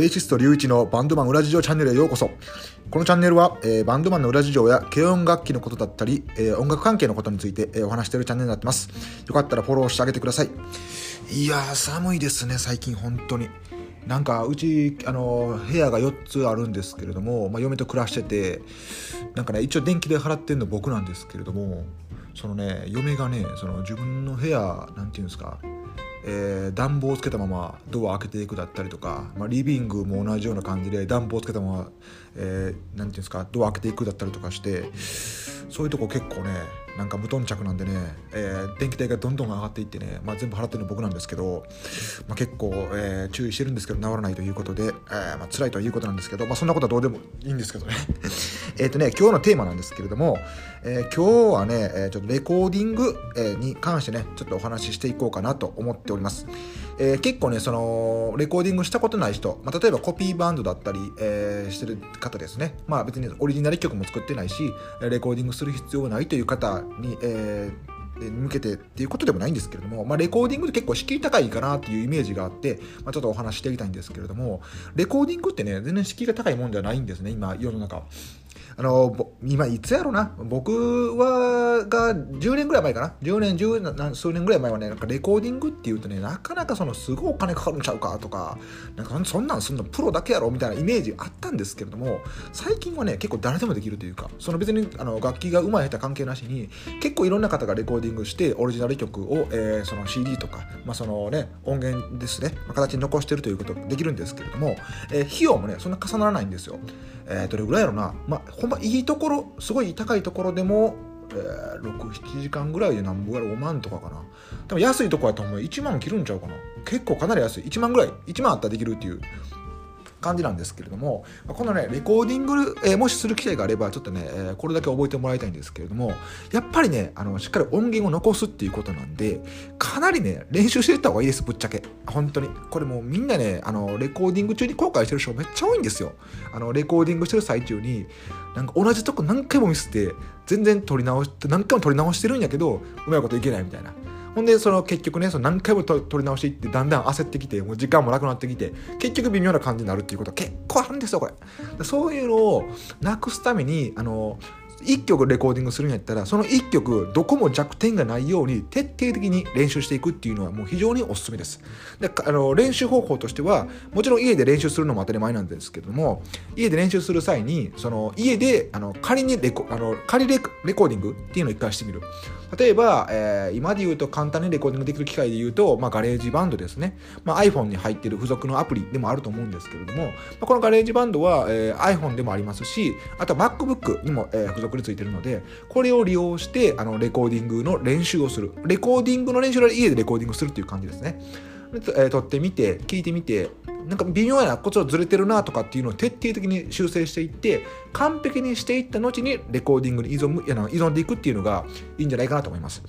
ベーシスト隆一のバンドマン裏事情チャンネルへようこそ。このチャンネルは、えー、バンドマンの裏事情や軽音楽器のことだったり、えー、音楽関係のことについて、えー、お話しているチャンネルになってます。よかったらフォローしてあげてください。いやー、寒いですね、最近本当に。なんかうちあの部屋が4つあるんですけれども、まあ、嫁と暮らしててなんかね一応電気代払ってるの僕なんですけれどもそのね嫁がねその自分の部屋なんていうんですかえー、暖房をつけたままドア開けていくだったりとか、まあ、リビングも同じような感じで暖房をつけたまま、えー、て言うんですかドア開けていくだったりとかしてそういうとこ結構ねなんか無頓着なんでね、えー、電気代がどんどん上がっていってね、まあ、全部払ってるの僕なんですけど、まあ、結構、えー、注意してるんですけど治らないということで、えーまあ辛いということなんですけど、まあ、そんなことはどうでもいいんですけどね。えっとね今日のテーマなんですけれども、えー、今日はね、えー、ちょっとレコーディング、え、に関してねちょっとお話ししていこうかなと思っております、えー、結構ねそのレコーディングしたことない人、まあ、例えばコピーバンドだったり、えー、してる方ですねまあ別にオリジナル曲も作ってないしレコーディングする必要ないという方に、えー向けてっていうことでもないんですけれども、まあ、レコーディングって結構敷居高いかなっていうイメージがあって、まあ、ちょっとお話していきたいんですけれども、レコーディングってね、全然敷居が高いもんじゃないんですね、今、世の中。あの、今、いつやろな、僕は、が10年ぐらい前かな、10年、10数年ぐらい前はね、なんかレコーディングっていうとね、なかなかその、すごいお金かかるんちゃうかとか、なんかそんなんすんのプロだけやろみたいなイメージあったんですけれども、最近はね、結構誰でもできるというか、その別にあの楽器が上手い下手関係なしに、結構いろんな方がレコーディングして、オリジナル曲を、えー、その CD とか、まあ、そのね、音源ですね、形に残してるということができるんですけれども、えー、費用もね、そんな重ならないんですよ。えー、どれぐらいやろな、まあ、ほんまいいところすごい高いところでも、えー、67時間ぐらいで何ぼやろ5万とかかな。多分安いとこやと思う1万切るんちゃうかな。結構かなり安い。1万ぐらい。1万あったらできるっていう。感じなんですけれども、このね、レコーディング、えー、もしする機会があれば、ちょっとね、えー、これだけ覚えてもらいたいんですけれども、やっぱりね、あの、しっかり音源を残すっていうことなんで、かなりね、練習していった方がいいです、ぶっちゃけ。本当に。これもうみんなね、あの、レコーディング中に後悔してる人めっちゃ多いんですよ。あの、レコーディングしてる最中に、なんか同じとこ何回もミスって、全然撮り直して、何回も撮り直してるんやけど、うまいこといけないみたいな。ほんで、その結局ね、その何回も取り直していって、だんだん焦ってきて、もう時間もなくなってきて、結局微妙な感じになるっていうことは結構あるんですよ、これ。そういうのをなくすために、あの、1曲レコーディングするんやったらその1曲どこも弱点がないように徹底的に練習していくっていうのはもう非常におすすめです。であの練習方法としてはもちろん家で練習するのも当たり前なんですけども家で練習する際にその家であの仮にレコあの仮レレコーディングっていうのを一回してみる。例えば、えー、今で言うと簡単にレコーディングできる機械で言うと、まあ、ガレージバンドですね、まあ、iPhone に入っている付属のアプリでもあると思うんですけれども、まあ、このガレージバンドは、えー、iPhone でもありますしあとは MacBook にも、えー、付属についてるのでこれを利用してあのレコーディングの練習をする。レコーディングの練習は家でレコーディングするっていう感じですね。え、撮ってみて聞いてみてなんか微妙なこっちをずれてるなとかっていうのを徹底的に修正していって完璧にしていった後にレコーディングに依存依存でいくっていうのがいいんじゃないかなと思います。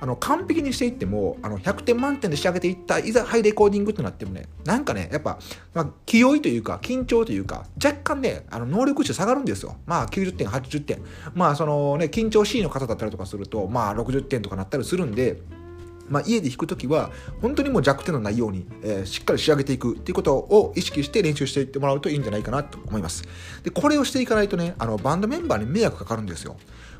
あの完璧にしていってもあの100点満点で仕上げていったいざハイレコーディングってなってもねなんかねやっぱ、まあ、気負いというか緊張というか若干ねあの能力値下がるんですよ。まあ90点80点。まあそのね緊張 C の方だったりとかするとまあ60点とかなったりするんでまあ、家で弾くときは本当にもう弱点のないように、えー、しっかり仕上げていくっていうことを意識して練習していってもらうといいんじゃないかなと思います。で、これをしていかないとね、あのバンドメンバーに迷惑かかるんですよ。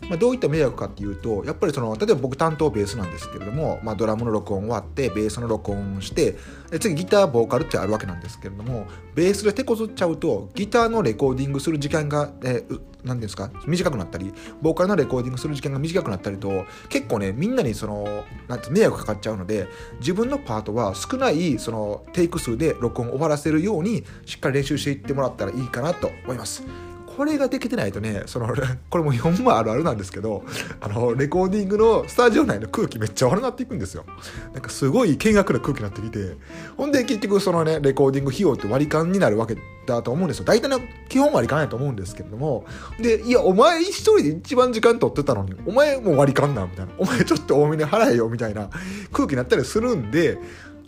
まあ、どういった迷惑かっていうと、やっぱりその、例えば僕担当ベースなんですけれども、まあ、ドラムの録音終わって、ベースの録音して、次ギター、ボーカルってあるわけなんですけれども、ベースで手こずっちゃうと、ギターのレコーディングする時間が、えー、何ですか？短くなったり、ボーカルのレコーディングする時間が短くなったりと、結構ね、みんなにその、なんて迷惑かかっちゃうので、自分のパートは少ないそのテイク数で録音を終わらせるように、しっかり練習していってもらったらいいかなと思います。これができてないとね、その、これも4もあるあるなんですけど、あの、レコーディングのスタジオ内の空気めっちゃ悪くなっていくんですよ。なんかすごい険悪な空気になってきて、ほんで結局そのね、レコーディング費用って割り勘になるわけだと思うんですよ。大体の基本割り勘やと思うんですけれども、で、いや、お前一人で一番時間取ってたのに、お前もう割り勘な、みたいな。お前ちょっと多めに払えよ、みたいな空気になったりするんで、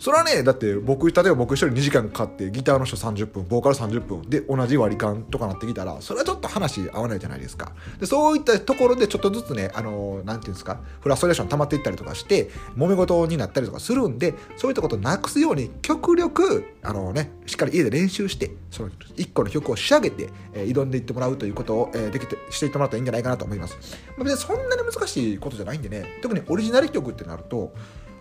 それはね、だって僕、例えば僕一人2時間かかって、ギターの人30分、ボーカル30分で同じ割り勘とかなってきたら、それはちょっと話合わないじゃないですか。でそういったところでちょっとずつね、あのー、なんていうんですか、フラストレーション溜まっていったりとかして、揉め事になったりとかするんで、そういったことをなくすように、極力、あのね、しっかり家で練習して、その1個の曲を仕上げて、えー、挑んでいってもらうということを、えー、できて、していってもらったらいいんじゃないかなと思います。まあ、別にそんなに難しいことじゃないんでね、特にオリジナル曲ってなると、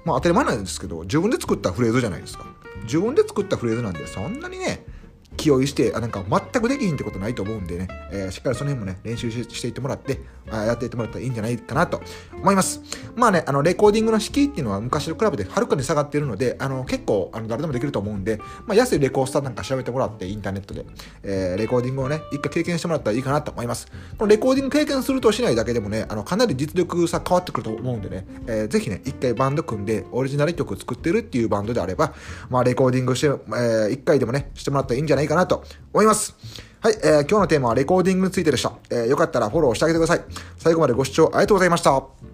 まあ当たり前なんですけど、自分で作ったフレーズじゃないですか。自分で作ったフレーズなんで、そんなにね、気負いして、あなんか全くできひんってことないと思うんでね、えー、しっかりその辺もね、練習していってもらって、あやっていってもらったらいいんじゃないかなと思います。まあね、あの、レコーディングの敷居っていうのは昔と比べてはるかに下がっているので、あの、結構、あの、誰でもできると思うんで、まあ、安いレコースターなんか調べてもらって、インターネットで、えー、レコーディングをね、一回経験してもらったらいいかなと思います。このレコーディング経験するとしないだけでもね、あの、かなり実力差変わってくると思うんでね、えー、ぜひね、一回バンド組んで、オリジナル曲作ってるっていうバンドであれば、まあ、レコーディングして、えー、一回でもね、してもらったらいいんじゃないないかなと思います。はい、えー、今日のテーマはレコーディングについてでした。えー、よかったらフォローしてあげてください。最後までご視聴ありがとうございました。